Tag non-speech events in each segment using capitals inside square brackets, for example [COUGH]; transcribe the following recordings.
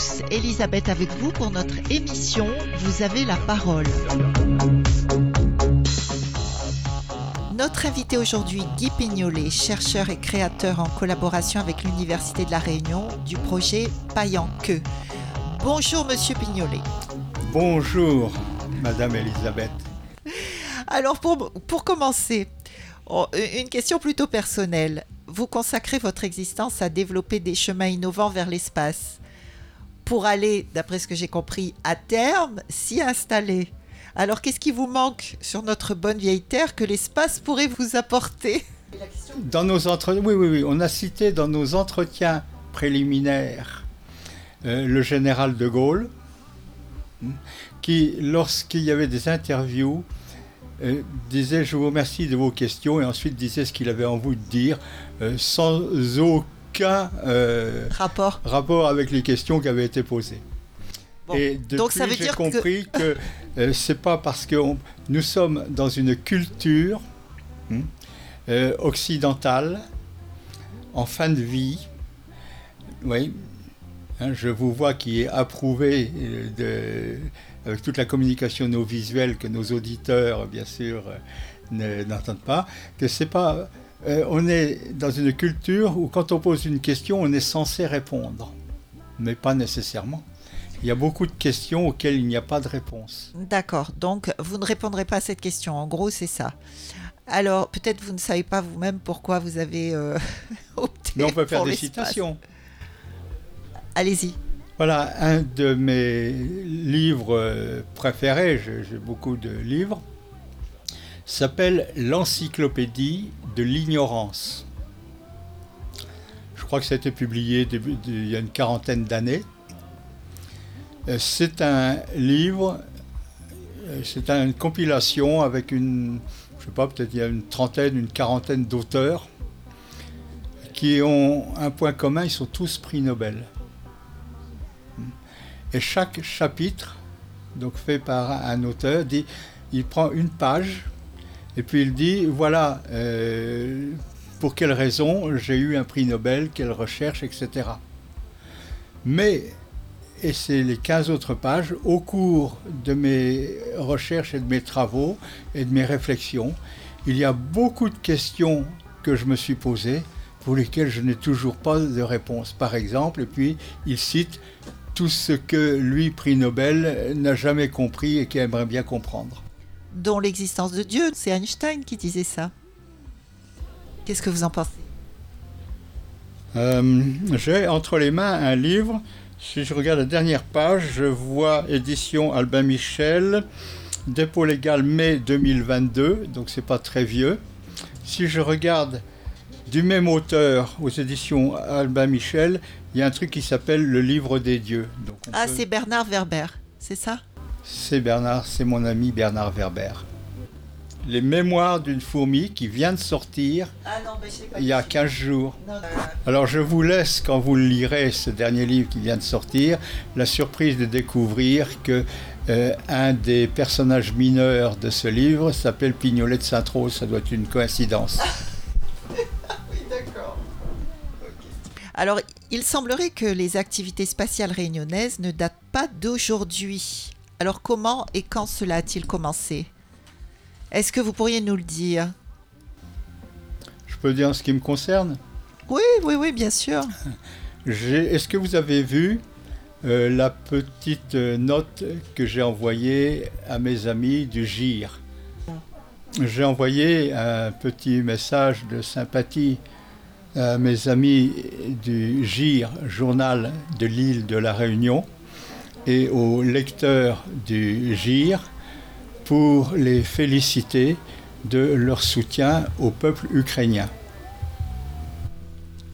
Tous, Elisabeth avec vous pour notre émission Vous avez la parole. Notre invité aujourd'hui, Guy Pignolet, chercheur et créateur en collaboration avec l'Université de La Réunion du projet Paillant Que. Bonjour Monsieur Pignolet. Bonjour Madame Elisabeth. Alors pour, pour commencer, oh, une question plutôt personnelle. Vous consacrez votre existence à développer des chemins innovants vers l'espace pour aller, d'après ce que j'ai compris, à terme, s'y installer. Alors qu'est-ce qui vous manque sur notre bonne vieille Terre que l'espace pourrait vous apporter? Dans nos oui, oui, oui, on a cité dans nos entretiens préliminaires euh, le général de Gaulle, qui, lorsqu'il y avait des interviews, euh, disait je vous remercie de vos questions et ensuite disait ce qu'il avait envie de dire euh, sans aucun rapport. rapport avec les questions qui avaient été posées. et depuis, donc ça veut dire compris [LAUGHS] que, que c'est pas parce que nous sommes dans une culture hmm, occidentale en fin de vie, oui, Hein, je vous vois qui est approuvé euh, avec toute la communication non visuelle que nos auditeurs, bien sûr, euh, n'entendent pas, que c'est pas. Euh, on est dans une culture où quand on pose une question, on est censé répondre, mais pas nécessairement. Il y a beaucoup de questions auxquelles il n'y a pas de réponse. D'accord, donc vous ne répondrez pas à cette question. En gros, c'est ça. Alors, peut-être vous ne savez pas vous-même pourquoi vous avez [LAUGHS] opté. Mais on peut faire des citations. Allez-y. Voilà, un de mes livres euh, préférés, j'ai beaucoup de livres, s'appelle L'encyclopédie de l'ignorance. Je crois que ça a été publié il y a une quarantaine d'années. Euh, c'est un livre, euh, c'est une compilation avec une, je sais pas, peut-être il y a une trentaine, une quarantaine d'auteurs qui ont un point commun, ils sont tous prix Nobel. Et chaque chapitre, donc fait par un auteur, dit, il prend une page et puis il dit, voilà, euh, pour quelle raison j'ai eu un prix Nobel, quelle recherche, etc. Mais, et c'est les 15 autres pages, au cours de mes recherches et de mes travaux et de mes réflexions, il y a beaucoup de questions que je me suis posées pour lesquelles je n'ai toujours pas de réponse. Par exemple, et puis il cite tout ce que lui, prix Nobel, n'a jamais compris et qui aimerait bien comprendre. Dont l'existence de Dieu, c'est Einstein qui disait ça. Qu'est-ce que vous en pensez? Euh, J'ai entre les mains un livre. Si je regarde la dernière page, je vois édition Albin Michel, dépôt légal mai 2022, donc c'est pas très vieux. Si je regarde du même auteur aux éditions Albin Michel, il y a un truc qui s'appelle le livre des dieux. ah, c'est Bernard Werber, c'est ça? C'est Bernard, c'est mon ami Bernard Werber. Les mémoires d'une fourmi qui vient de sortir ah non, il y a 15 jours. Alors je vous laisse, quand vous lirez ce dernier livre qui vient de sortir, la surprise de découvrir que euh, un des personnages mineurs de ce livre s'appelle Pignolet de Saint-Rose. Ça doit être une coïncidence. [LAUGHS] Alors, il semblerait que les activités spatiales réunionnaises ne datent pas d'aujourd'hui. Alors, comment et quand cela a-t-il commencé? Est-ce que vous pourriez nous le dire? Je peux dire ce qui me concerne? Oui, oui, oui, bien sûr. [LAUGHS] Est-ce que vous avez vu euh, la petite note que j'ai envoyée à mes amis du GIR J'ai envoyé un petit message de sympathie à mes amis du GIR, journal de l'île de la Réunion, et aux lecteurs du GIR pour les féliciter de leur soutien au peuple ukrainien.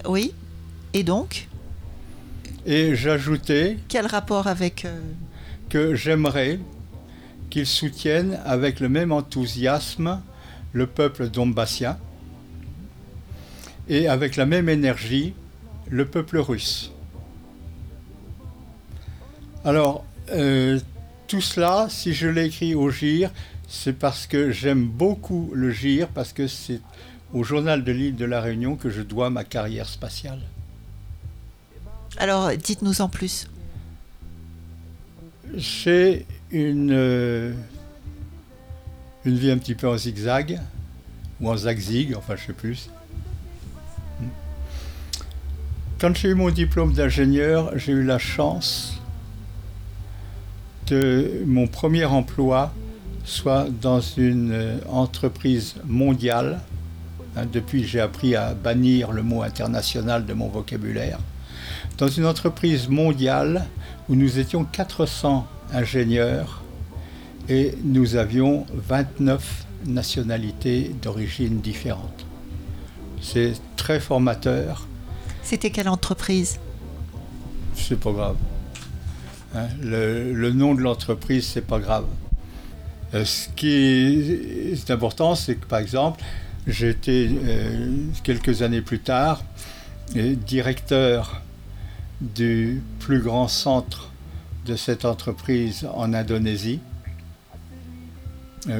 Oui, et donc? Et j'ajoutais... Quel rapport avec... Euh, que j'aimerais qu'ils soutiennent avec le même enthousiasme le peuple donbassien et avec la même énergie le peuple russe. Alors, euh, tout cela, si je l'ai écrit au GIR, c'est parce que j'aime beaucoup le GIR, parce que c'est au journal de l'île de la Réunion que je dois ma carrière spatiale. Alors, dites-nous en plus. J'ai une, euh, une vie un petit peu en zigzag, ou en zagzig, enfin je sais plus. Quand j'ai eu mon diplôme d'ingénieur, j'ai eu la chance que mon premier emploi soit dans une euh, entreprise mondiale. Hein, depuis, j'ai appris à bannir le mot international de mon vocabulaire. Dans une entreprise mondiale où nous étions 400 ingénieurs et nous avions 29 nationalités d'origine différentes. C'est très formateur c'était quelle entreprise? C'est pas grave. Hein, le, nom de l'entreprise, c'est pas grave. Euh, ce qui est, important, c'est que par exemple, été euh, quelques années plus tard euh, directeur du plus grand centre de cette entreprise en Indonésie,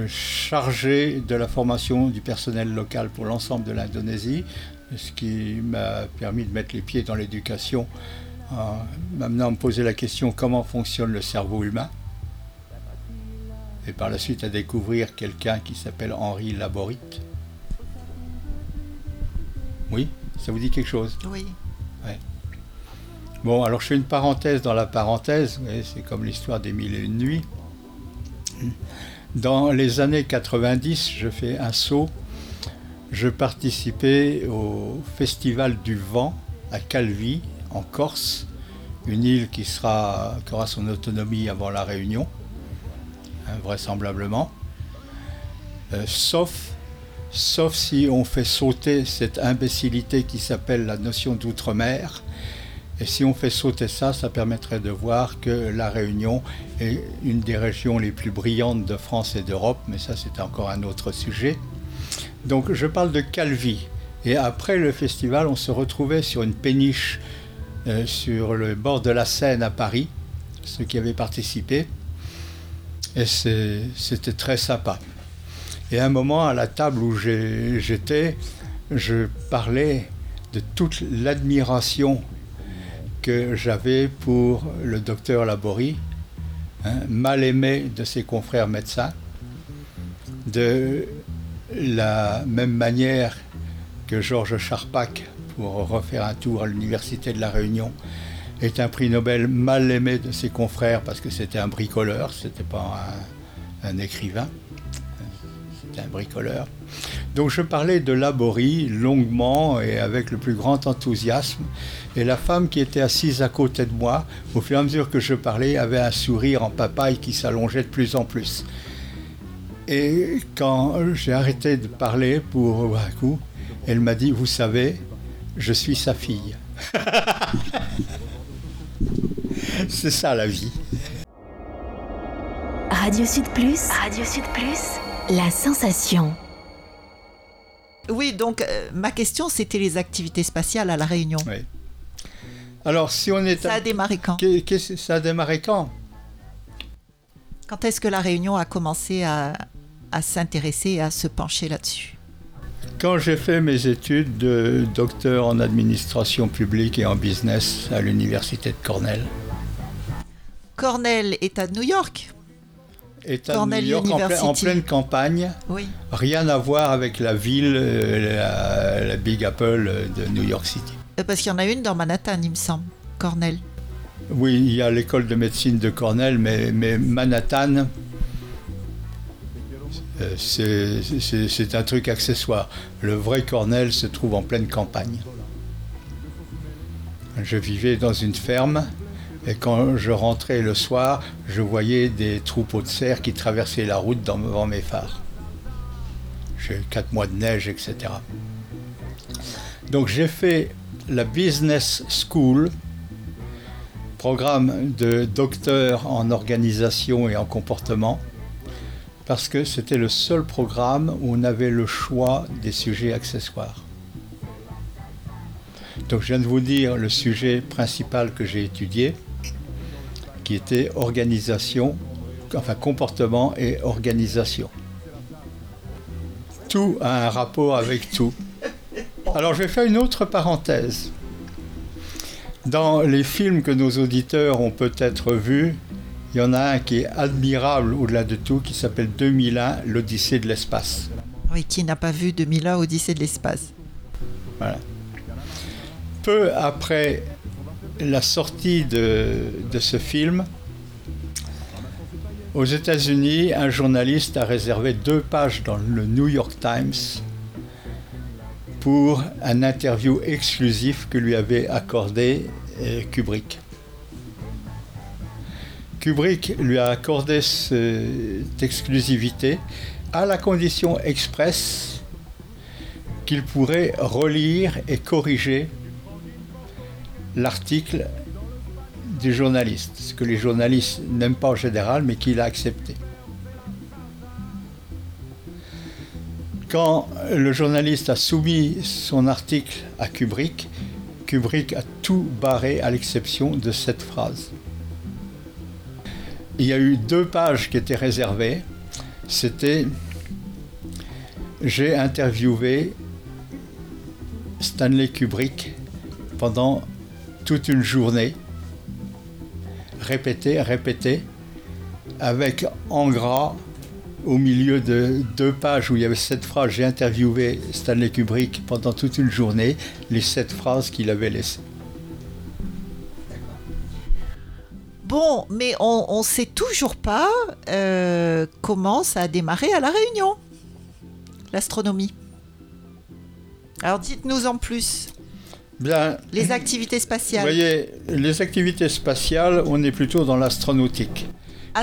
chargé de la formation du personnel local pour l'ensemble de l'Indonésie, ce qui m'a permis de mettre les pieds dans l'éducation m'amenant à me poser la question comment fonctionne le cerveau humain? Et par la suite à découvrir quelqu'un qui s'appelle Henri Laborit. Oui, ça vous dit quelque chose? Oui. Bon, alors je fais une parenthèse dans la parenthèse, c'est comme l'histoire des mille et une nuits. Dans les années 90, je fais un saut je participais au Festival du Vent à Calvi, en Corse, une île qui, aura son autonomie avant la Réunion, hein, vraisemblablement. Euh, sauf, sauf si on fait sauter cette imbécilité qui s'appelle la notion d'outre-mer. Et si on fait sauter ça, ça permettrait de voir que la Réunion est une des régions les plus brillantes de France et d'Europe, mais ça c'est encore un autre sujet. Donc je parle de Calvi. Et après le festival, on se retrouvait sur une péniche euh, sur le bord de la Seine à Paris, ceux qui avaient participé. Et c'était très sympa. Et à un moment, à la table où j'étais, je parlais de toute l'admiration que j'avais pour le docteur Laborie, hein, mal aimé de ses confrères médecins, de la même manière que Georges Charpak, pour refaire un tour à l'Université de La Réunion, est un prix Nobel mal aimé de ses confrères parce que c'était un bricoleur, c'était pas un, écrivain, c'était un bricoleur. Donc je parlais de Laborie longuement et avec le plus grand enthousiasme. Et la femme qui était assise à côté de moi, au fur et à mesure que je parlais, avait un sourire en papaye qui s'allongeait de plus en plus. Et quand j'ai arrêté de parler pour un coup, elle m'a dit, vous savez, je suis sa fille. [LAUGHS] C'est ça la vie. Radio Sud Plus. Radio Sud Plus. La sensation. Oui, donc euh, ma question c'était les activités spatiales à La Réunion. Oui. Alors si on est... Ça a démarré quand Ça a démarré quand? Quand est-ce que La Réunion a commencé à, à s'intéresser et à se pencher là-dessus? Quand j'ai fait mes études de docteur en administration publique et en business à l'université de Cornell. Cornell est à New York de New York en, pleine campagne. Oui. Rien à voir avec la ville, euh, la, Big Apple de New York City. Euh, parce qu'il y en a une dans Manhattan, il me semble, Cornell. Oui, il y a l'école de médecine de Cornell, mais, mais Manhattan, c'est un truc accessoire. Le vrai Cornell se trouve en pleine campagne. Je vivais dans une ferme et quand je rentrais le soir, je voyais des troupeaux de cerfs qui traversaient la route devant mes phares. J'ai quatre mois de neige, etc. Donc j'ai fait la Business School, programme de docteur en organisation et en comportement parce que c'était le seul programme où on avait le choix des sujets accessoires. Donc je viens de vous dire le sujet principal que j'ai étudié, qui était organisation, enfin comportement et organisation. Tout a un rapport avec tout. Alors je vais faire une autre parenthèse. Dans les films que nos auditeurs ont peut-être vus, il y en a un qui est admirable au-delà de tout, qui s'appelle 2001, l'Odyssée de l'espace. Oui, qui n'a pas vu 2001, Odyssée de l'espace Voilà. Peu après la sortie de, de ce film, aux États-Unis, un journaliste a réservé deux pages dans le New York Times pour un interview exclusif que lui avait accordé euh, Kubrick. Kubrick lui a accordé cette exclusivité à la condition expresse qu'il pourrait relire et corriger l'article du journaliste, ce que les journalistes n'aiment pas en général, mais qu'il a accepté. Quand le journaliste a soumis son article à Kubrick, Kubrick a tout barré à l'exception de cette phrase. Il y a eu deux pages qui étaient réservées. C'était J'ai interviewé Stanley Kubrick pendant toute une journée, répété, répété, avec en gras au milieu de deux pages où il y avait sept phrases, j'ai interviewé Stanley Kubrick pendant toute une journée, les sept phrases qu'il avait laissées. Bon, mais on ne sait toujours pas euh, comment ça a démarré à La Réunion, l'astronomie. Alors dites-nous en plus. Bien, les activités spatiales. Vous voyez, les activités spatiales, on est plutôt dans l'astronautique.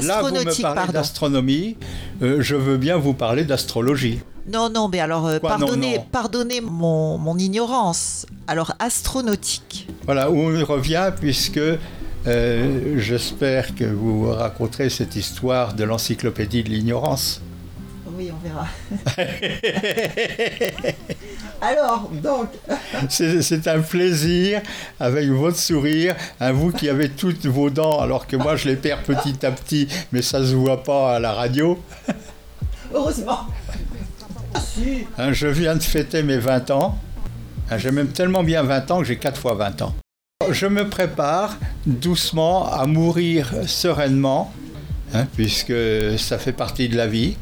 Là, vous me parlez d'astronomie, euh, je veux bien vous parler d'astrologie. Non, non, mais alors, euh, pardonnez, pardonnez mon, mon, ignorance. Alors, astronautique. Voilà, où on revient, puisque euh, j'espère que vous raconterez cette histoire de l'encyclopédie de l'ignorance. Oui, on verra. [LAUGHS] Alors, donc. C'est un plaisir, avec votre sourire, à vous qui avez toutes vos dents, alors que moi je les perds petit à petit, mais ça ne se voit pas à la radio. Heureusement. Hein, je viens de fêter mes 20 ans. Hein, j'ai même tellement bien 20 ans que j'ai 4 fois 20 ans. Je me prépare doucement à mourir sereinement, hein, puisque ça fait partie de la vie.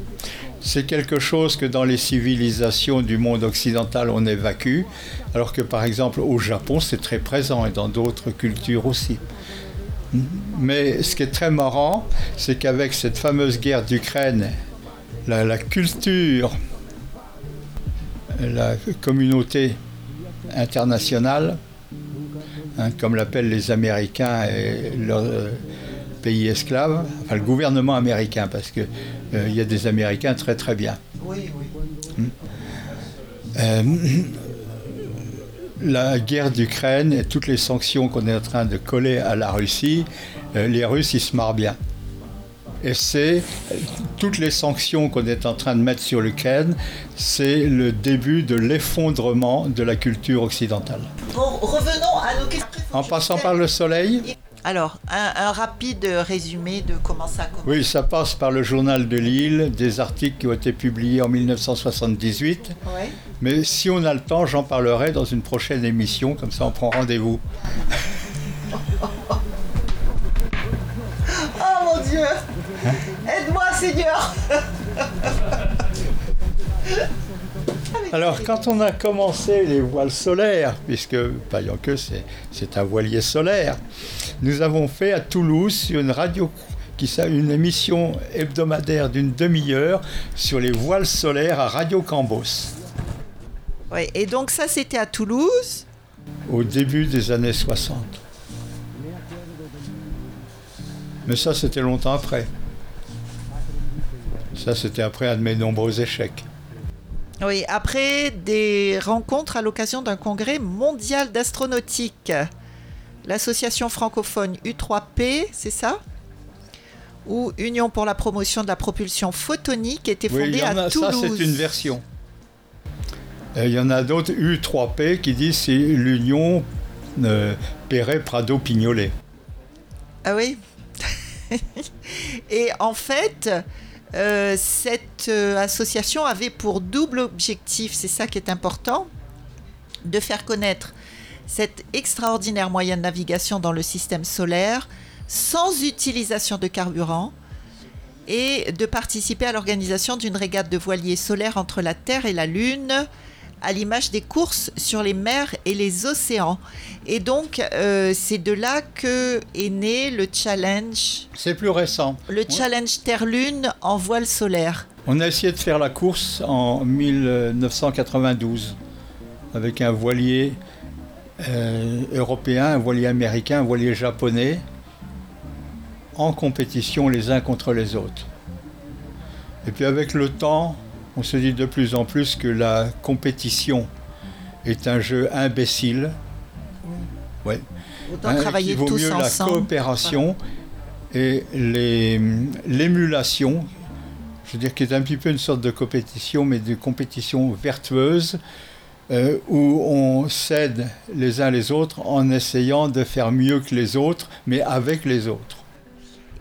C'est quelque chose que dans les civilisations du monde occidental on évacue, alors que par exemple au Japon c'est très présent et dans d'autres cultures aussi. Mais ce qui est très marrant, c'est qu'avec cette fameuse guerre d'Ukraine, la, culture, la communauté internationale, hein, comme l'appellent les Américains et leurs euh, pays esclaves, enfin le gouvernement américain, parce que euh, il y a des Américains très très bien. Oui, oui. Hmm. Euh, la guerre d'Ukraine et toutes les sanctions qu'on est en train de coller à la Russie, euh, les Russes, ils se marrent bien. Et c'est toutes les sanctions qu'on est en train de mettre sur l'Ukraine, c'est le début de l'effondrement de la culture occidentale. Bon, revenons à nos questions. En passant par le soleil alors, un, rapide résumé de comment ça commence. Oui, ça passe par le journal de Lille, des articles qui ont été publiés en 1978. Mais si on a le temps, j'en parlerai dans une prochaine émission, comme ça on prend rendez-vous. Seigneur Alors, quand on a commencé les voiles solaires, puisque que c'est un voilier solaire, nous avons fait à Toulouse une radio qui une émission hebdomadaire d'une demi-heure sur les voiles solaires à Radio Cambos. Oui, et donc ça c'était à Toulouse? Au début des années 60. Mais ça c'était longtemps après. Ça c'était après un de mes nombreux échecs. Oui, après des rencontres à l'occasion d'un congrès mondial d'astronautique. L'association francophone U3P, c'est ça? Ou Union pour la promotion de la propulsion photonique était fondée à Toulouse. Ça, c'est une version. Il y en a d'autres U3P qui disent c'est l'Union euh, Perret-Prado-Pignolet. Ah oui [LAUGHS] Et en fait, euh, cette euh, association avait pour double objectif, c'est ça qui est important, de faire connaître cet extraordinaire moyen de navigation dans le système solaire sans utilisation de carburant et de participer à l'organisation d'une régate de voiliers solaires entre la Terre et la Lune à l'image des courses sur les mers et les océans. Et donc, euh, c'est de là que est né le challenge. C'est plus récent. Le challenge Terre-Lune en voile solaire. On a essayé de faire la course en 1992 avec un voilier euh, européen, un voilier américain, un voilier japonais, en compétition les uns contre les autres. Et puis avec le temps, on se dit de plus en plus que la compétition est un jeu imbécile. Ouais. Autant hein, travailler vaut mieux la coopération et l'émulation, je veux dire, qui est un petit peu une sorte de compétition, mais de compétition vertueuse, euh, où on s'aide les uns les autres en essayant de faire mieux que les autres, mais avec les autres.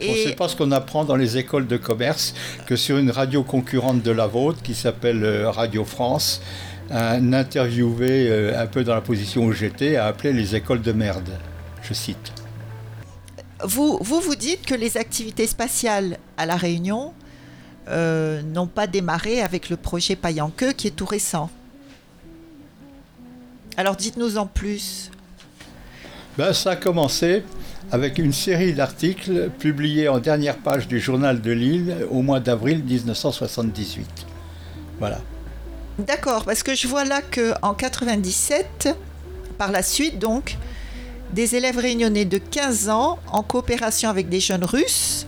Et... On ne sait pas ce qu'on apprend dans les écoles de commerce que sur une radio concurrente de la vôtre, qui s'appelle euh, Radio France, un interviewé euh, un peu dans la position où j'étais a appelé les écoles de merde. Je cite. Vous, vous vous dites que les activités spatiales à La Réunion euh, n'ont pas démarré avec le projet Payanqueux qui est tout récent. Alors dites-nous en plus. Ben, ça a commencé avec une série d'articles publiés en dernière page du journal de Lille au mois d'avril 1978. Voilà. D'accord, parce que je vois là qu'en 97, par la suite donc, des élèves réunionnais de 15 ans, en coopération avec des jeunes russes,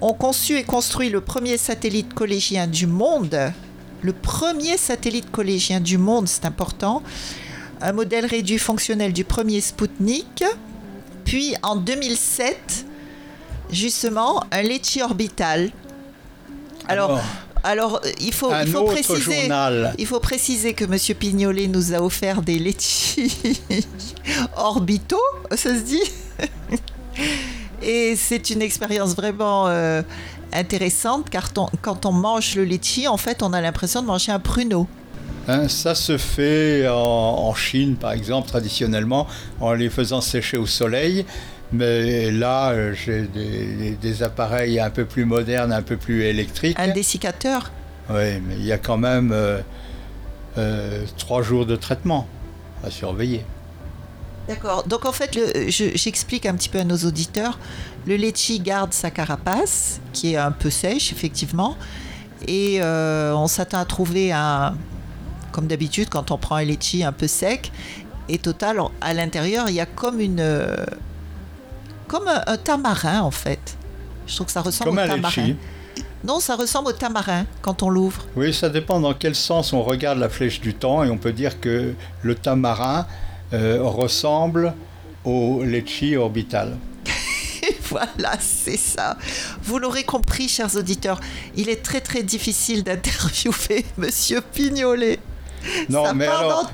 ont conçu et construit le premier satellite collégien du monde. Le premier satellite collégien du monde, c'est important. Un modèle réduit fonctionnel du premier Spoutnik, puis en 2007, justement, un Lecce orbital. Alors, alors, il faut, il faut préciser, il faut préciser que Monsieur Pignolet nous a offert des Lecce [LAUGHS] orbitaux, ça se dit. [LAUGHS] Et c'est une expérience vraiment euh, intéressante car quand on mange le litchi, en fait, on a l'impression de manger un pruneau. Hein, ça se fait en, Chine, par exemple, traditionnellement, en les faisant sécher au soleil. Mais là, euh, j'ai des, appareils un peu plus modernes, un peu plus électriques. Un dessiccateur? Oui, mais il y a quand même euh, euh, trois jours de traitement à surveiller. D'accord. Donc en fait, j'explique un petit peu à nos auditeurs. Le litchi garde sa carapace, qui est un peu sèche, effectivement. Et on s'attend à trouver un, comme d'habitude, quand on prend un litchi un peu sec, et total, à l'intérieur, il y a comme une. comme un, tamarin, en fait. Je trouve que ça ressemble au tamarin. Non, ça ressemble au tamarin quand on l'ouvre. Oui, ça dépend dans quel sens on regarde la flèche du temps, et on peut dire que le tamarin euh, ressemble au litchi orbital. [LAUGHS] voilà, c'est ça. Vous l'aurez compris, chers auditeurs, il est très très difficile d'interviewer [LAUGHS] Monsieur Pignolet. Non, mais alors,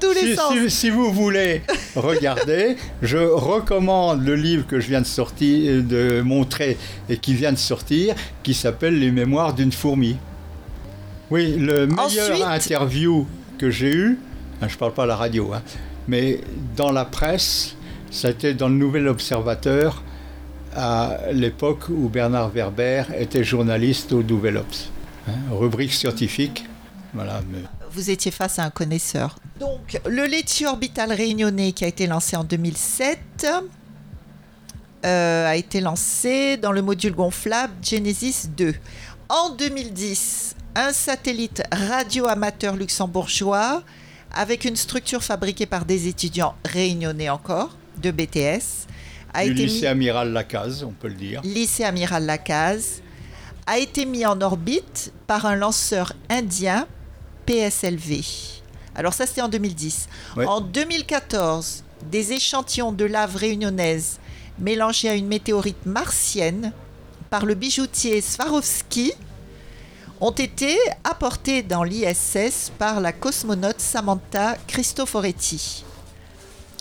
si, vous voulez [LAUGHS] regarder, je recommande le livre que je viens de sortir, de montrer et qui vient de sortir, qui s'appelle Les Mémoires d'une fourmi. Oui, le meilleur interview que j'ai eu, hein, je parle pas à la radio, hein, mais dans la presse, ça été dans le Nouvel Observateur à l'époque où Bernard Werber était journaliste au Nouvel Obs. Hein, rubrique scientifique. Voilà, mais vous étiez face à un connaisseur. Donc, le Lecce Orbital Réunionnais qui a été lancé en 2007 euh, a été lancé dans le module gonflable Genesis 2. En 2010, un satellite radio-amateur luxembourgeois avec une structure fabriquée par des étudiants réunionnais encore, de BTS, a été lycée Amiral Lacaze, on peut le dire. Lycée Amiral Lacaze a été mis en orbite par un lanceur indien PSLV. Alors ça, c'était en 2010. En 2014, des échantillons de lave réunionnaise mélangés à une météorite martienne par le bijoutier Swarovski ont été apportés dans l'ISS par la cosmonaute Samantha Cristoforetti.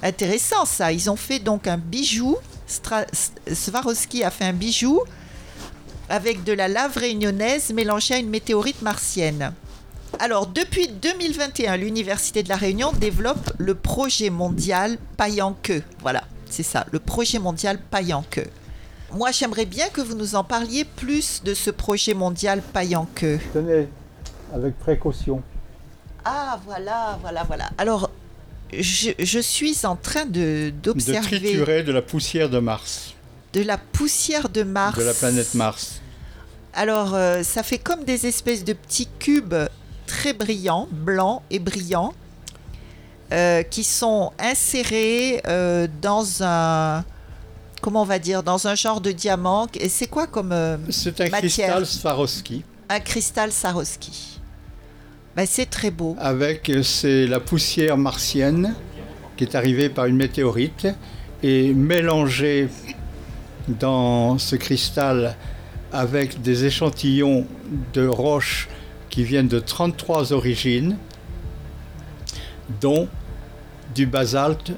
Intéressant ça, ils ont fait donc un bijou, Swarovski a fait un bijou avec de la lave réunionnaise mélangée à une météorite martienne. Alors, depuis 2021, l'Université de La Réunion développe le projet mondial queue. Voilà, c'est ça, le projet mondial queue. Moi, j'aimerais bien que vous nous en parliez plus de ce projet mondial queue. Tenez, avec précaution. Ah, voilà, voilà, voilà. Alors, je, suis en train de d'observer. De triturer de la poussière de Mars. De la poussière de Mars. De la planète Mars. Alors, euh, ça fait comme des espèces de petits cubes très brillants, blancs et brillants, euh, qui sont insérés euh, dans un. Comment on va dire Dans un genre de diamant. Et c'est quoi comme C'est un cristal Swarovski. Un cristal Swarovski. Ben, c'est très beau. Avec, c'est la poussière martienne qui est arrivée par une météorite et mélangée dans ce cristal avec des échantillons de roches qui viennent de 33 origines, dont du basalte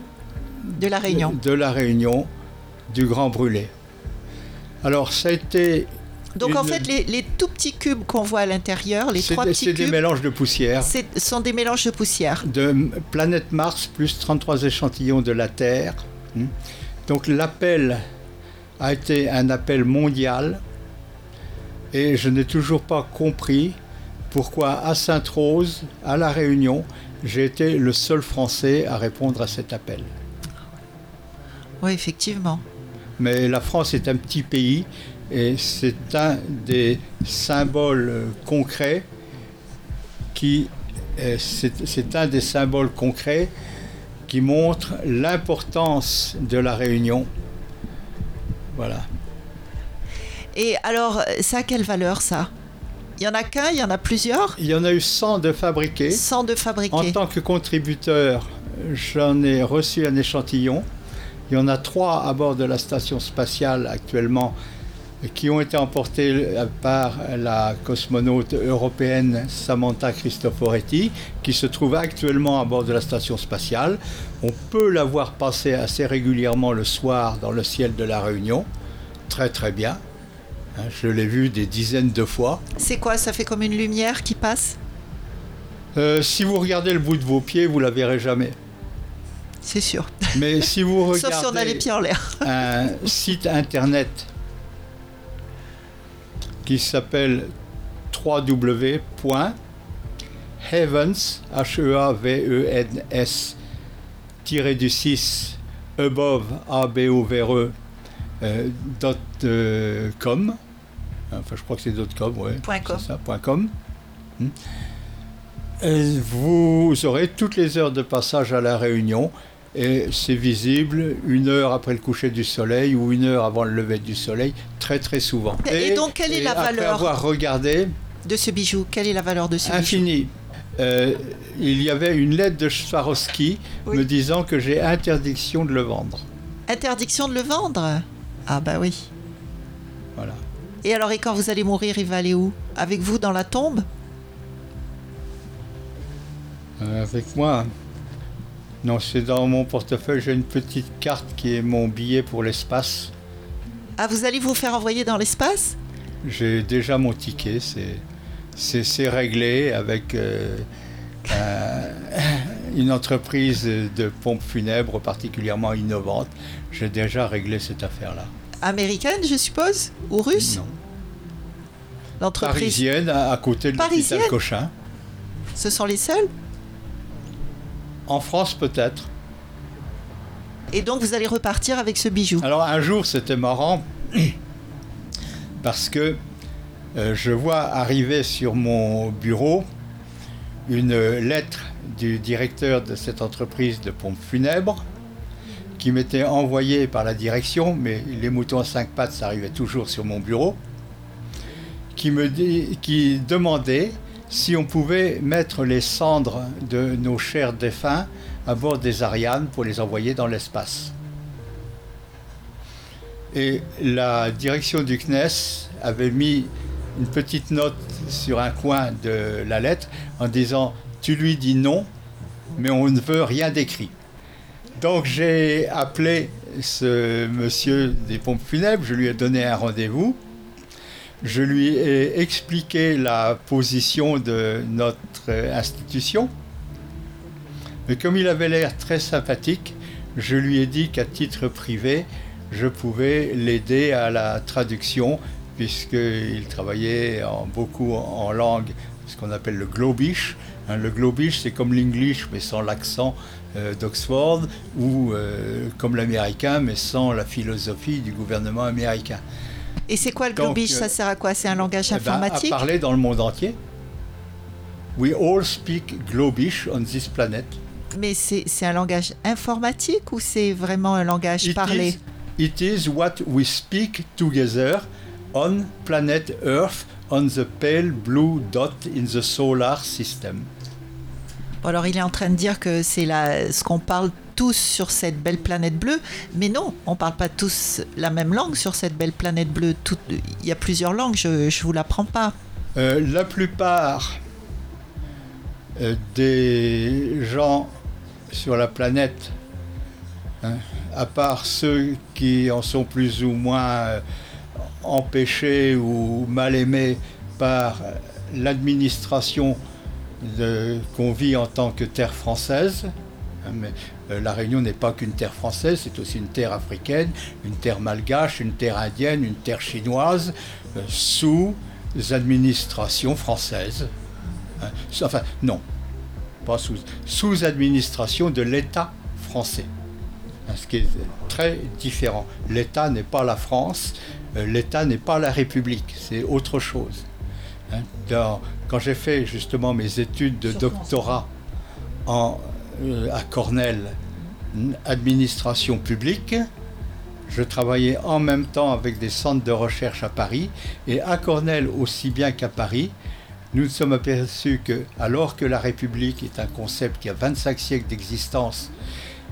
de la Réunion, de, la Réunion du Grand Brûlé. Alors ça a été donc en fait, les, tout petits cubes qu'on voit à l'intérieur, les trois petits cubes... C'est des mélanges de poussière. Ce sont des mélanges de poussière. De planète Mars plus 33 échantillons de la Terre. Hmm. Donc l'appel a été un appel mondial et je n'ai toujours pas compris pourquoi à Sainte-Rose, à La Réunion, j'ai été le seul Français à répondre à cet appel. Oui, effectivement. Mais la France est un petit pays et c'est un des symboles concrets qui c'est un des symboles concrets qui montre l'importance de la réunion. Voilà. Et alors, ça a quelle valeur ça? Il y en a qu'un, il y en a plusieurs? Il y en a eu 100 de fabriqués. 100 de fabriqués. En tant que contributeur, j'en ai reçu un échantillon. Il y en a trois à bord de la station spatiale actuellement qui ont été emportés par la cosmonaute européenne Samantha Cristoforetti, qui se trouve actuellement à bord de la station spatiale. On peut la voir passer assez régulièrement le soir dans le ciel de la Réunion. Très très bien. Hein, je l'ai vu des dizaines de fois. C'est quoi Ça fait comme une lumière qui passe euh, Si vous regardez le bout de vos pieds, vous la verrez jamais. C'est sûr. Mais si vous regardez [LAUGHS] Sauf si on a les pieds en l'air. [LAUGHS] un site internet qui s'appelle www.heavens, h e a v e n s du 6 above a b o v r e euh, dot, euh, com enfin je crois que c'est com ouais point com. Ça, point com hmm. vous aurez toutes les heures de passage à la réunion et c'est visible une heure après le coucher du soleil ou une heure avant le lever du soleil, très très souvent. Et, donc quelle est la valeur avoir regardé de ce bijou? Quelle est la valeur de ce bijou? Infini. Euh, il y avait une lettre de Swarovski me disant que j'ai interdiction de le vendre. Interdiction de le vendre? Ah bah oui. Voilà. Et alors, et quand vous allez mourir, il va aller où? Avec vous dans la tombe? Euh, Avec moi? Non, c'est dans mon portefeuille, j'ai une petite carte qui est mon billet pour l'espace. Ah, vous allez vous faire envoyer dans l'espace? J'ai déjà mon ticket, c'est réglé avec euh, une entreprise de pompes funèbres particulièrement innovante. J'ai déjà réglé cette affaire-là. Américaine, je suppose Ou russe? Non. L'entreprise Parisienne, à, côté de l'hôpital Cochin. Ce sont les seuls? En France peut-être. Et donc vous allez repartir avec ce bijou? Alors un jour c'était marrant [CLEARS THROAT] parce que euh, je vois arriver sur mon bureau une lettre du directeur de cette entreprise de pompes funèbres qui m'était envoyée par la direction, mais les moutons à cinq pattes, ça arrivait toujours sur mon bureau, qui me qui demandait si on pouvait mettre les cendres de nos chers défunts à bord des Ariane pour les envoyer dans l'espace. Et la direction du CNES avait mis une petite note sur un coin de la lettre en disant Tu lui dis non, mais on ne veut rien d'écrit. Donc j'ai appelé ce monsieur des pompes funèbres, je lui ai donné un rendez-vous je lui ai expliqué la position de notre institution. Mais comme il avait l'air très sympathique, je lui ai dit qu'à titre privé, je pouvais l'aider à la traduction, puisqu'il travaillait beaucoup en langue, ce qu'on appelle le globish. Hein, le globish, c'est comme l'english, mais sans l'accent d'Oxford, ou euh, comme l'américain, mais sans la philosophie du gouvernement américain. Et c'est quoi le globish Ça sert à quoi? C'est un langage eh ben, informatique? À parler dans le monde entier. We all speak globish on this planet. Mais c'est un langage informatique ou c'est vraiment un langage parlé? It is what we speak together on planet Earth on the pale blue dot in the solar system. Alors il est en train de dire que c'est ce qu'on parle tous sur cette belle planète bleue, mais non, on parle pas tous la même langue sur cette belle planète bleue. il y a plusieurs langues, je ne vous l'apprends pas. Euh, la plupart euh, des gens sur la planète, hein, à part ceux qui en sont plus ou moins euh, empêchés ou mal aimés par l'administration qu'on vit en tant que terre française, hein, mais euh, la Réunion n'est pas qu'une terre française, c'est aussi une terre africaine, une terre malgache, une terre indienne, une terre chinoise, euh, sous administration française. Hein. Enfin, non, pas sous, sous administration de l'État français. Hein, ce qui est très différent. L'État n'est pas la France, euh, l'État n'est pas la République, c'est autre chose. Quand j'ai fait justement mes études de doctorat en euh, à Cornell, administration publique. Je travaillais en même temps avec des centres de recherche à Paris. Et à Cornell, aussi bien qu'à Paris, nous nous sommes aperçus que, alors que la République est un concept qui a 25 siècles d'existence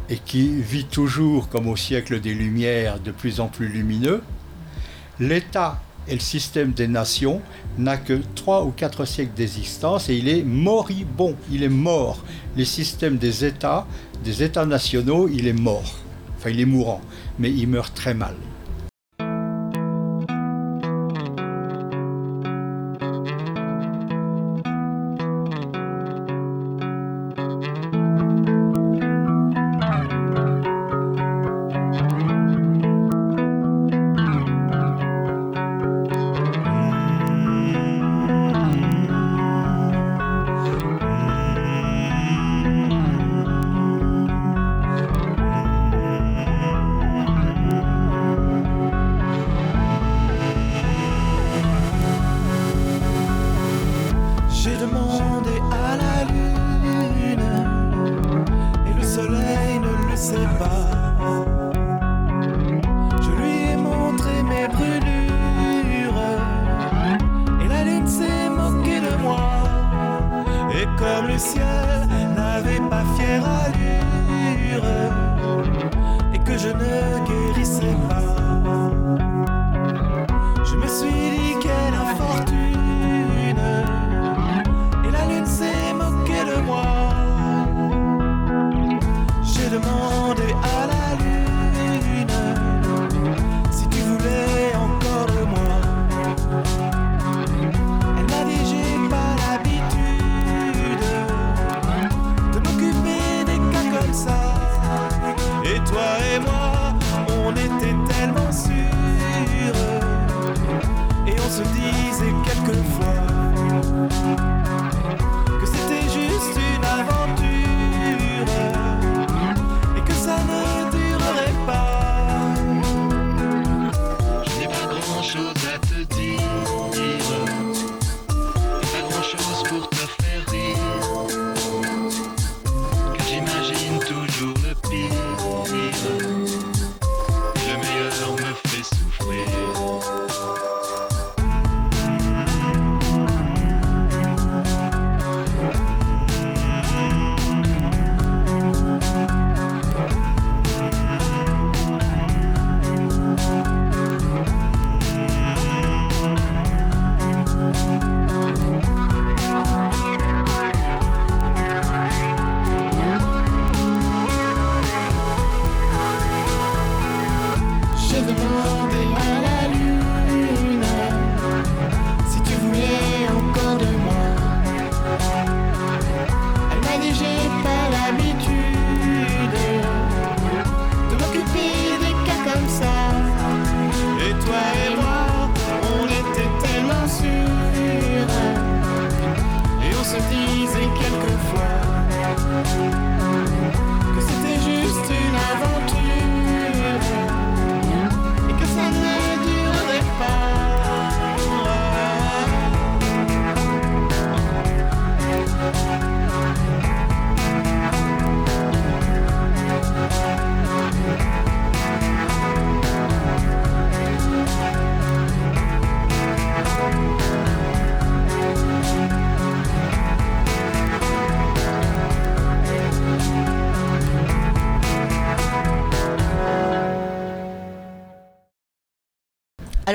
et qui vit toujours, comme au siècle des Lumières, de plus en plus lumineux, l'État et le système des nations n'a que trois ou quatre siècles d'existence et il est moribond, il est mort. Les systèmes des États, des États nationaux, il est mort. Enfin, il est mourant, mais il meurt très mal.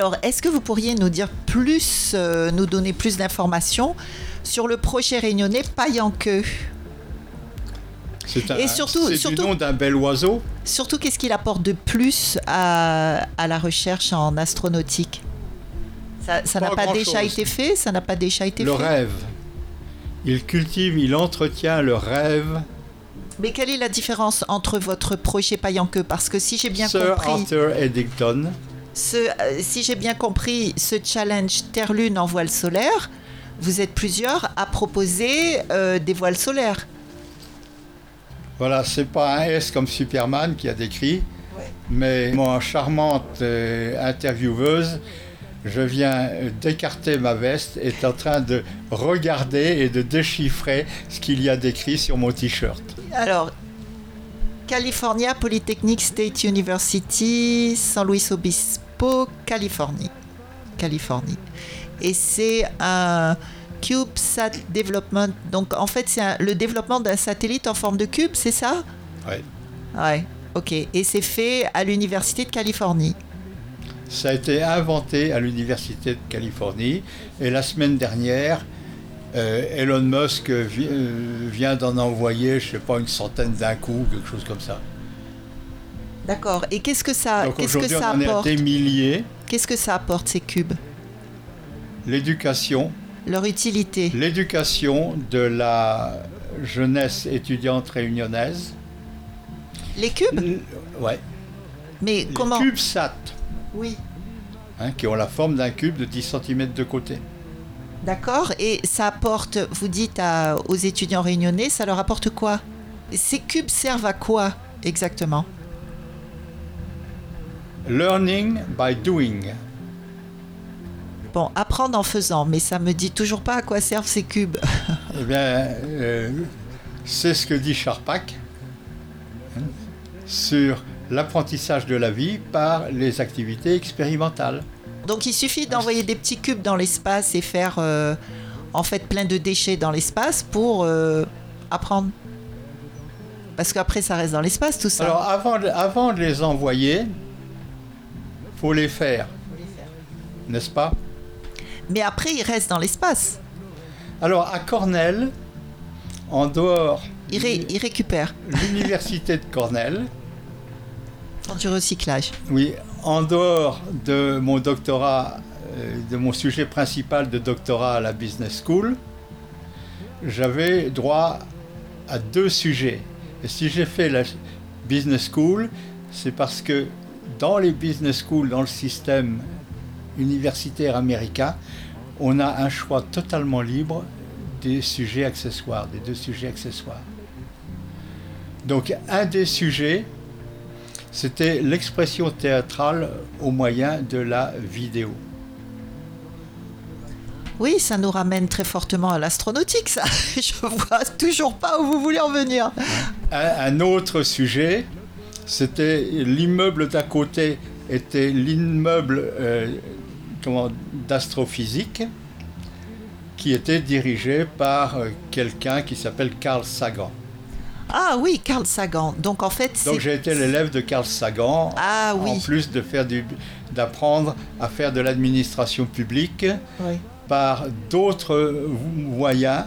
Alors, est-ce que vous pourriez nous dire plus, euh, nous donner plus d'informations sur le projet réunionnais queue? C'est et surtout, surtout, nom d'un bel oiseau. Surtout, qu'est-ce qu'il apporte de plus à, la recherche en astronautique? Ça n'a pas, déjà été fait Ça n'a pas déjà été le fait? Le rêve. Il cultive, il entretient le rêve. Mais quelle est la différence entre votre projet queue? Parce que si j'ai bien compris. Arthur Eddington. Ce, euh, si j'ai bien compris, ce challenge Terre-Lune en voile solaire, vous êtes plusieurs à proposer euh, des voiles solaires. Voilà, c'est pas un S comme Superman qui a décrit, mais mon charmante euh, intervieweuse, je viens d'écarter ma veste, est en train de regarder et de déchiffrer ce qu'il y a décrit sur mon t-shirt. Alors, California Polytechnic State University, San Luis Obispo, Californie. Californie. Et c'est un CubeSat Development. Donc en fait, c'est le développement d'un satellite en forme de cube, c'est ça? Oui. Ouais, ok. Et c'est fait à l'Université de Californie. Ça a été inventé à l'Université de Californie. Et la semaine dernière, euh, Elon Musk euh, vient d'en envoyer, je ne sais pas, une centaine d'un coup, quelque chose comme ça. D'accord. Et qu'est-ce que ça, qu'est-ce que ça on apporte des milliers. Qu'est-ce que ça apporte ces cubes L'éducation, leur utilité L'éducation de la jeunesse étudiante réunionnaise. Les cubes Ouais. Mais Les comment cubes SAT. Oui. Hein, qui ont la forme d'un cube de 10 cm de côté. D'accord. Et ça apporte, vous dites aux étudiants réunionnais, ça leur apporte quoi? Ces cubes servent à quoi exactement? Learning by doing. Bon, apprendre en faisant, mais ça me dit toujours pas à quoi servent ces cubes. [LAUGHS] eh bien, euh, c'est ce que dit Charpak hein, sur l'apprentissage de la vie par les activités expérimentales. Donc il suffit d'envoyer des petits cubes dans l'espace et faire euh, en fait plein de déchets dans l'espace pour euh, apprendre. Parce qu'après ça reste dans l'espace tout ça. Alors avant de, avant de les envoyer, faut les faire. N'est-ce pas? Mais après il reste dans l'espace. Alors à Cornell, en dehors. Il, il récupère. L'université de Cornell. Du recyclage. Oui, en dehors de mon doctorat, euh, de mon sujet principal de doctorat à la Business School, j'avais droit à deux sujets. Et si j'ai fait la Business School, c'est parce que dans les Business Schools, dans le système universitaire américain, on a un choix totalement libre des sujets accessoires, des deux sujets accessoires. Donc un des sujets, c'était l'expression théâtrale au moyen de la vidéo. Oui, ça nous ramène très fortement à l'astronautique, ça. [LAUGHS] Je vois toujours pas où vous voulez en venir. Un, autre sujet, c'était l'immeuble d'à côté était l'immeuble euh, d'astrophysique qui était dirigé par euh, quelqu'un qui s'appelle Carl Sagan. Ah oui, Carl Sagan. Donc en fait, donc j'ai été l'élève de Carl Sagan. Ah oui. En plus de faire du, d'apprendre à faire de l'administration publique par d'autres moyens.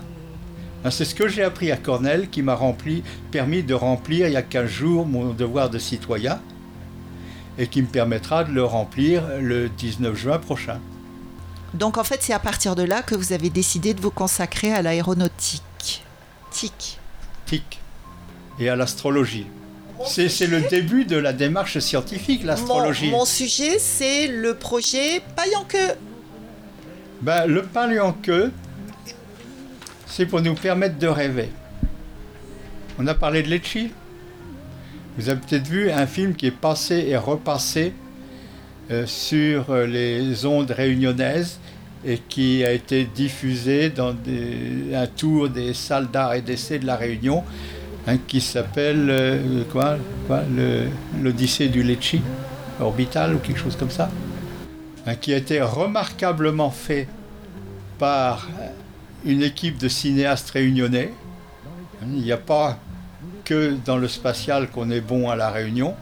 Ben, c'est ce que j'ai appris à Cornell qui m'a rempli, permis de remplir il y a 15 jours mon devoir de citoyen et qui me permettra de le remplir le 19 juin prochain. Donc en fait, c'est à partir de là que vous avez décidé de vous consacrer à l'aéronautique. Tic. Tic. Et à l'astrologie. C'est le début de la démarche scientifique, l'astrologie. Mon, sujet, c'est le projet queue. Ben, le queue, c'est pour nous permettre de rêver. On a parlé de Lecce. Vous avez peut-être vu un film qui est passé et repassé euh, sur euh, les ondes réunionnaises et qui a été diffusé dans un tour des salles d'art et d'essai de la Réunion, hein, qui s'appelle euh, quoi, l'Odyssée du Lecce, orbital ou quelque chose comme ça, hein, qui a été remarquablement fait par une équipe de cinéastes réunionnais. Il n'y a pas que dans le spatial qu'on est bon à la Réunion.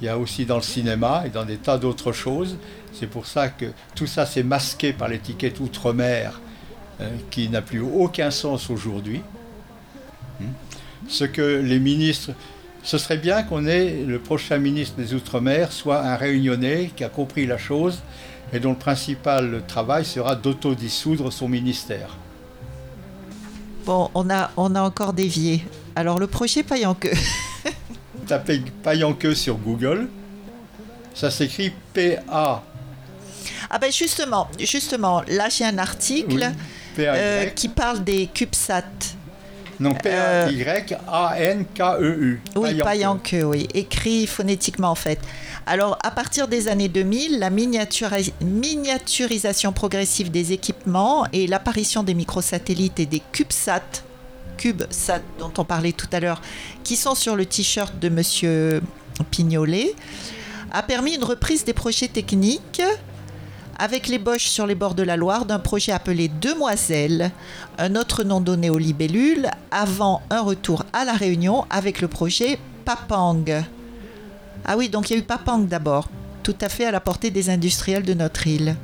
Il y a aussi dans le cinéma et dans des tas d'autres choses. C'est pour ça que tout ça s'est masqué par l'étiquette Outre-mer, euh, qui n'a plus aucun sens aujourd'hui. Hmm. Ce que les ministres. Ce serait bien qu'on ait le prochain ministre des Outre-mer soit un réunionnais qui a compris la chose et dont le principal travail sera d'autodissoudre son ministère. Bon, on a, on a encore dévié. Alors le projet Payanque. [LAUGHS] Tapez Payanque sur Google. Ça s'écrit P-A. Ah ben justement, justement, là j'ai un article euh, qui parle des CubeSat. Non, P-A-Y-A-N-K-E-U. Oui, Payanque, oui. Écrit phonétiquement en fait. Alors, à partir des années 2000, la miniaturisation progressive des équipements et l'apparition des microsatellites et des CubeSat, CubeSat dont on parlait tout à l'heure, qui sont sur le t-shirt de Monsieur Pignolet, a permis une reprise des projets techniques avec l'ébauche sur les bords de la Loire d'un projet appelé Demoiselle, un autre nom donné aux libellules, avant un retour à La Réunion avec le projet Papang. Ah oui, donc il y a eu Papang d'abord, tout à fait à la portée des industriels de notre île.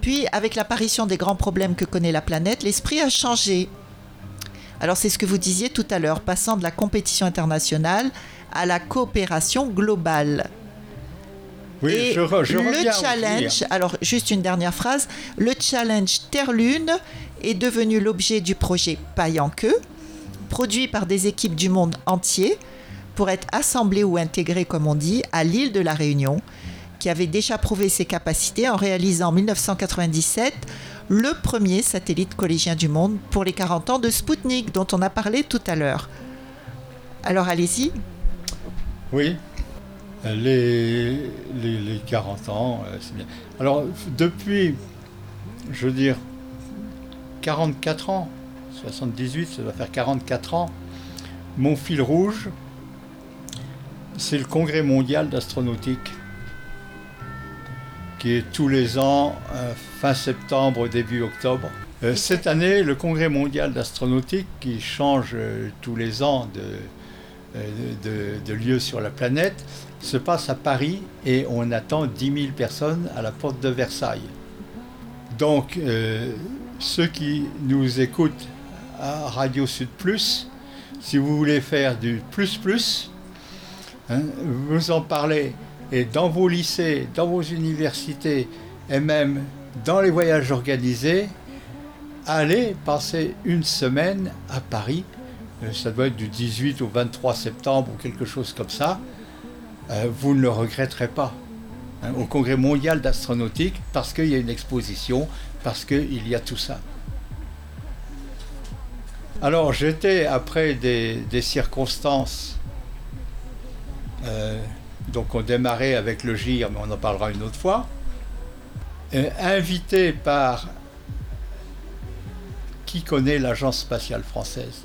Puis, avec l'apparition des grands problèmes que connaît la planète, l'esprit a changé. Alors c'est ce que vous disiez tout à l'heure, passant de la compétition internationale à la coopération globale. Oui, Et je, le challenge, alors juste une dernière phrase, le challenge Terre-Lune est devenu l'objet du projet Paille en queue, produit par des équipes du monde entier pour être assemblé ou intégré, comme on dit, à l'île de la Réunion, qui avait déjà prouvé ses capacités en réalisant en 1997 le premier satellite collégien du monde pour les 40 ans de Spoutnik, dont on a parlé tout à l'heure. Alors allez-y. Oui, les, les, 40 ans, euh, c'est bien. Alors, depuis, je veux dire, 44 ans, 78, ça doit faire 44 ans, mon fil rouge, c'est le Congrès mondial d'astronautique, qui est tous les ans, euh, fin septembre, début octobre. Euh, cette année, le Congrès mondial d'astronautique, qui change tous les ans de, de, de, lieu sur la planète, se passe à Paris et on attend 10 000 personnes à la porte de Versailles. Donc, euh, ceux qui nous écoutent à Radio Sud Plus, si vous voulez faire du plus plus, hein, vous en parlez et dans vos lycées, dans vos universités et même dans les voyages organisés, allez passer une semaine à Paris. Euh, ça doit être du 18 au 23 septembre ou quelque chose comme ça. Euh, vous ne le regretterez pas. Hein, au Congrès mondial d'astronautique, parce qu'il y a une exposition, parce qu'il y a tout ça. Alors j'étais, après des, circonstances, euh, donc on démarrait avec le GIR, mais on en parlera une autre fois, invité par qui connaît l'Agence spatiale française.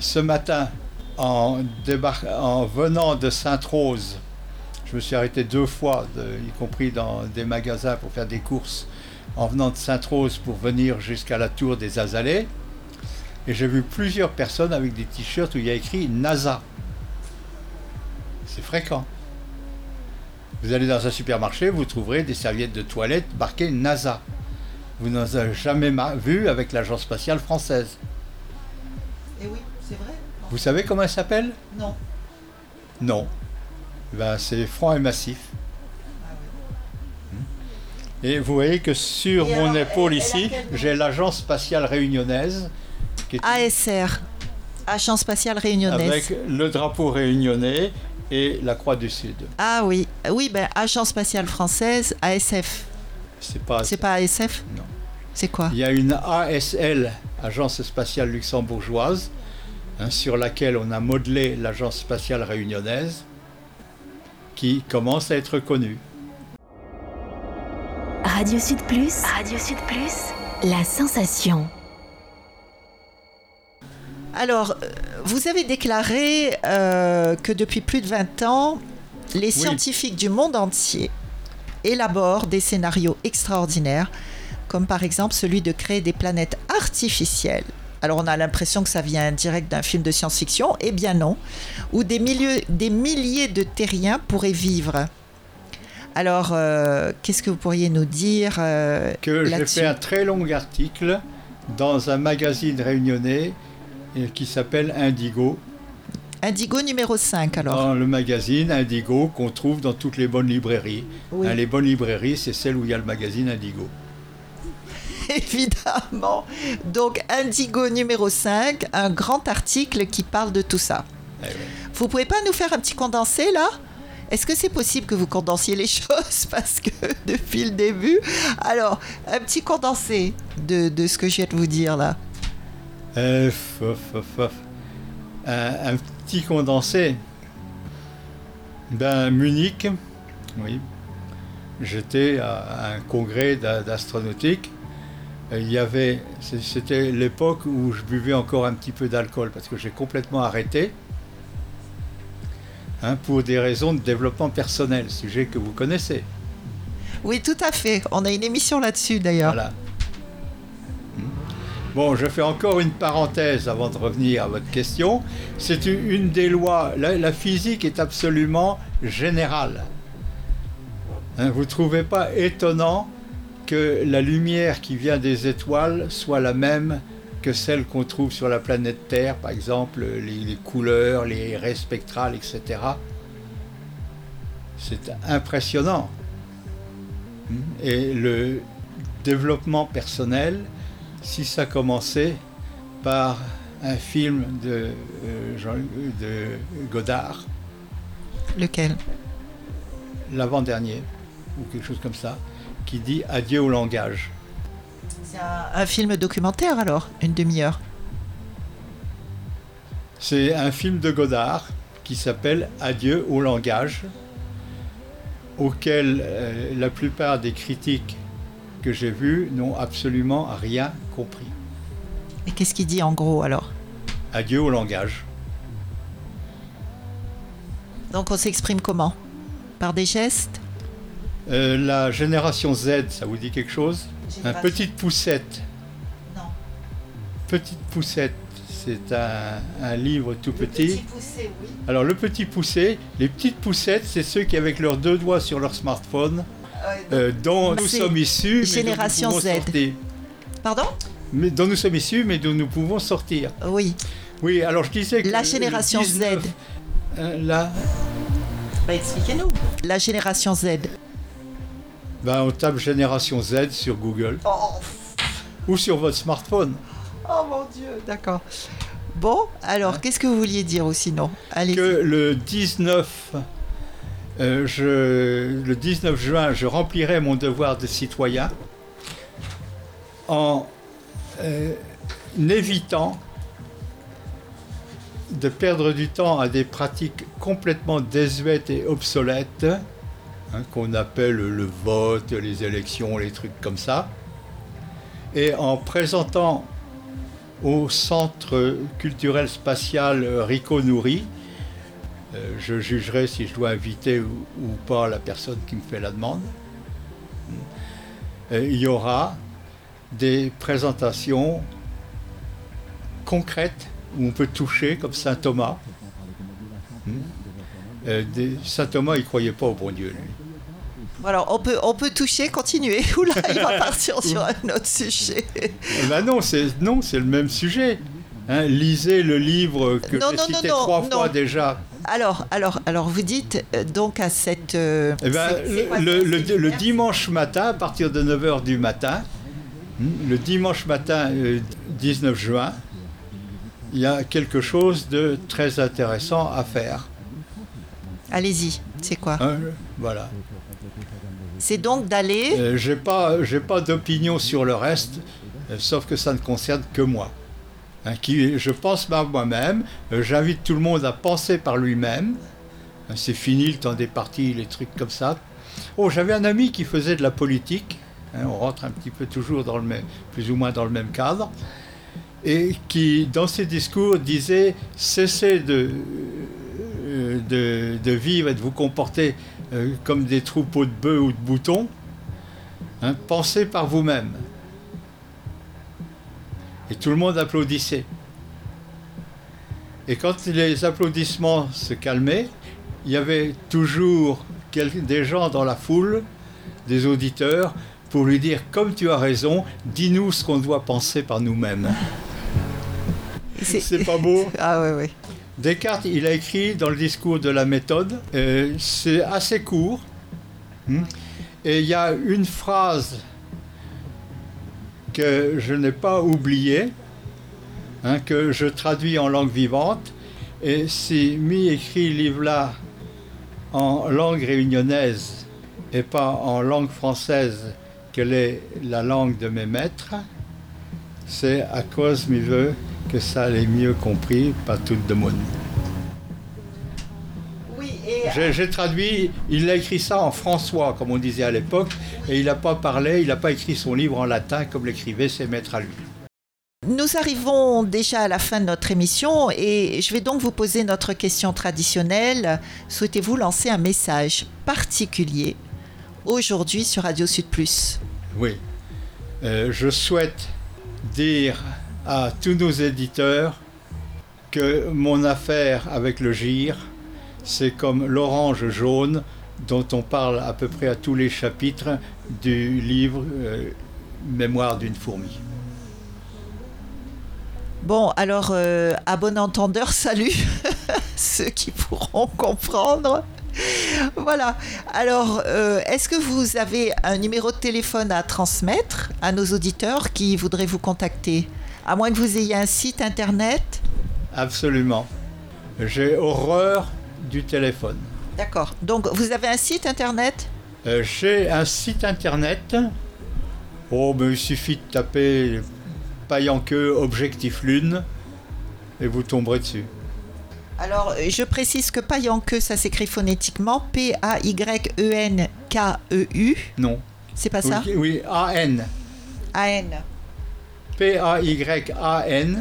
Ce matin, en, en venant de Sainte-Rose, je me suis arrêté deux fois, y compris dans des magasins pour faire des courses, en venant de Sainte-Rose pour venir jusqu'à la tour des Azalées. Et j'ai vu plusieurs personnes avec des t-shirts où il y a écrit NASA. C'est fréquent. Vous allez dans un supermarché, vous trouverez des serviettes de toilette marquées NASA. Vous n'en avez jamais vu avec l'Agence spatiale française. Vous savez comment elle s'appelle? Non. Non. Ben, c'est franc et massif. Hmm. Et vous voyez que sur mon épaule ici, j'ai l'Agence spatiale réunionnaise. ASR, Agence spatiale réunionnaise. Avec le drapeau réunionnais et la Croix du Sud. Ah oui, oui, ben, Agence spatiale française, ASF. C'est pas, C'est pas ASF Non. C'est quoi? Il y a une ASL, Agence spatiale luxembourgeoise, Hein, sur laquelle on a modelé l'Agence spatiale réunionnaise, qui commence à être connue. Radio Sud Plus, Radio Sud Plus, la sensation. Alors, euh, vous avez déclaré euh, que depuis plus de 20 ans, les scientifiques du monde entier élaborent des scénarios extraordinaires, comme par exemple celui de créer des planètes artificielles alors on a l'impression que ça vient direct d'un film de science-fiction. Eh bien non. Où des, des milliers de terriens pourraient vivre. Alors, euh, qu'est-ce que vous pourriez nous dire euh, Que j'ai fait un très long article dans un magazine réunionnais qui s'appelle Indigo. Indigo numéro 5 alors Dans le magazine Indigo qu'on trouve dans toutes les bonnes librairies. Hein, les bonnes librairies, c'est celles où il y a le magazine Indigo. [LAUGHS] Évidemment. Donc Indigo numéro 5, un grand article qui parle de tout ça. Eh vous pouvez pas nous faire un petit condensé là? Est-ce que c'est possible que vous condensiez les [LAUGHS] choses? Parce que depuis le début. Alors, un petit condensé de, de ce que je viens de vous dire là. Euh, un, petit condensé. Ben, Munich, oui. J'étais à un congrès d'astronautique. Il y avait, c'était l'époque où je buvais encore un petit peu d'alcool parce que j'ai complètement arrêté. Hein, pour des raisons de développement personnel, sujet que vous connaissez. Oui, tout à fait. On a une émission là-dessus d'ailleurs. Voilà. Hmm. Bon, je fais encore une parenthèse avant de revenir à votre question. C'est une des lois. La, physique est absolument générale. Hein, vous ne trouvez pas étonnant que la lumière qui vient des étoiles soit la même que celles qu'on trouve sur la planète Terre, par exemple les, couleurs, les raies spectrales, etc. C'est impressionnant. Hmm? Et le développement personnel, si ça commençait par un film de, euh, de Godard. Lequel? L'avant-dernier, ou quelque chose comme ça, qui dit Adieu au langage. C'est un, film documentaire alors, une demi-heure. C'est un film de Godard qui s'appelle Adieu au langage, auquel euh, la plupart des critiques que j'ai vus n'ont absolument rien compris. Et qu'est-ce qu'il dit en gros alors? Adieu au langage. Donc on s'exprime comment? Par des gestes? Euh, La génération Z, ça vous dit quelque chose? Un petite poussette. Non. Petite poussette, c'est un, livre tout petit. Petit poussé, oui. Alors le petit poussé, les petites poussettes, c'est ceux qui avec leurs deux doigts sur leur smartphone, ah euh, dont nous sommes issus, génération mais Z. Sortir. Pardon? Mais dont nous sommes issus, mais dont nous pouvons sortir. Oui. Oui, alors je disais que la génération Z. Euh. Bah, expliquez-nous. La génération Z. Ben, on tape Génération Z sur Google. Oh. Ou sur votre smartphone. Oh mon Dieu, d'accord. Bon, alors, qu'est-ce que vous vouliez dire ou sinon Allez. Que le 19, euh, je, le 19 juin, je remplirai mon devoir de citoyen en euh, évitant de perdre du temps à des pratiques complètement désuètes et obsolètes Hein, qu'on appelle le vote, les élections, les trucs comme ça. Et en présentant au Centre culturel spatial Rico Nouri, euh, je jugerai si je dois inviter ou, pas la personne qui me fait la demande. Euh, il y aura des présentations concrètes où on peut toucher, comme saint Thomas. Euh, saint Thomas, il croyait pas au bon Dieu, lui. Alors, on peut, on peut toucher, continuer. [LAUGHS] Oula, il va partir sur un autre sujet. Eh ben non, c'est non, c'est le même sujet. Hein, lisez le livre que j'ai cité trois fois déjà. Alors, alors, alors, vous dites euh, donc à cette. Euh, eh ben, le, le, dimanche matin, à partir de 9h du matin, hmm, le dimanche matin 19 euh, juin, il y a quelque chose de très intéressant à faire. Allez-y, c'est quoi? Hein, Voilà. C'est donc d'aller. Euh, j'ai pas, j'ai pas d'opinion sur le reste, euh, sauf que ça ne concerne que moi. Hein, qui, je pense par moi-même. Euh, j'invite tout le monde à penser par lui-même. Hein, c'est fini le temps des partis, les trucs comme ça. Oh, j'avais un ami qui faisait de la politique. Hein, on rentre un petit peu toujours dans le même, plus ou moins dans le même cadre. Et qui, dans ses discours, disait cessez de, de, de vivre et de vous comporter euh, comme des troupeaux de bœufs ou de boutons. Hein, pensez par vous-même. Et tout le monde applaudissait. Et quand les applaudissements se calmaient, il y avait toujours des gens dans la foule, des auditeurs, pour lui dire, comme tu as raison, dis-nous ce qu'on doit penser par nous-mêmes. C'est pas beau? [LAUGHS] Ah oui, oui. Descartes, il a écrit dans le discours de la méthode, euh, c'est assez court, hmm, et il y a une phrase que je n'ai pas oubliée, hein, que je traduis en langue vivante, et si mi écrit livre-là en langue réunionnaise et pas en langue française, quelle est la langue de mes maîtres, c'est à cause, mi veut, que ça l'ait mieux compris, pas tout de monde. Oui, et... J'ai traduit, il a écrit ça en François, comme on disait à l'époque, et il n'a pas parlé, il n'a pas écrit son livre en latin comme l'écrivaient ses maîtres à lui. Nous arrivons déjà à la fin de notre émission et je vais donc vous poser notre question traditionnelle. Souhaitez-vous lancer un message particulier aujourd'hui sur Radio Sud Plus? Oui. Euh, je souhaite dire à tous nos éditeurs que mon affaire avec le GIR, c'est comme l'orange jaune dont on parle à peu près à tous les chapitres du livre euh, Mémoire d'une fourmi. Bon, alors, euh, à bon entendeur, [LAUGHS] salut [LAUGHS] ceux qui pourront comprendre. Voilà. Alors, euh, est-ce que vous avez un numéro de téléphone à transmettre à nos auditeurs qui voudraient vous contacter? À moins que vous ayez un site internet Absolument. J'ai horreur du téléphone. D'accord. Donc, vous avez un site internet? Euh, J'ai un site internet. Oh, mais il suffit de taper queue Objectif Lune et vous tomberez dessus. Alors, je précise que queue ça s'écrit phonétiquement P-A-Y-E-N-K-E-U. Non. C'est pas ça? Oui, A-N. A-N. P-A-Y-A-N-K-E-U.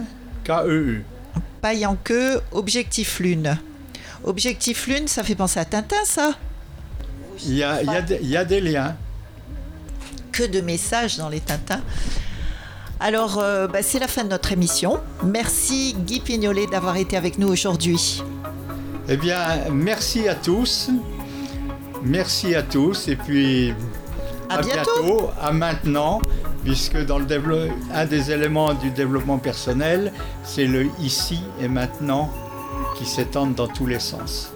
queue Objectif Lune. Objectif Lune, ça fait penser à Tintin, ça Il y a, il y a des liens. Que de messages dans les Tintins. Alors, euh, bah, c'est la fin de notre émission. Merci Guy Pignolet d'avoir été avec nous aujourd'hui. Eh bien, merci à tous. Merci à tous. Et puis, à, bientôt. à maintenant, puisque dans le un des éléments du développement personnel, c'est le ici et maintenant qui s'étendent dans tous les sens.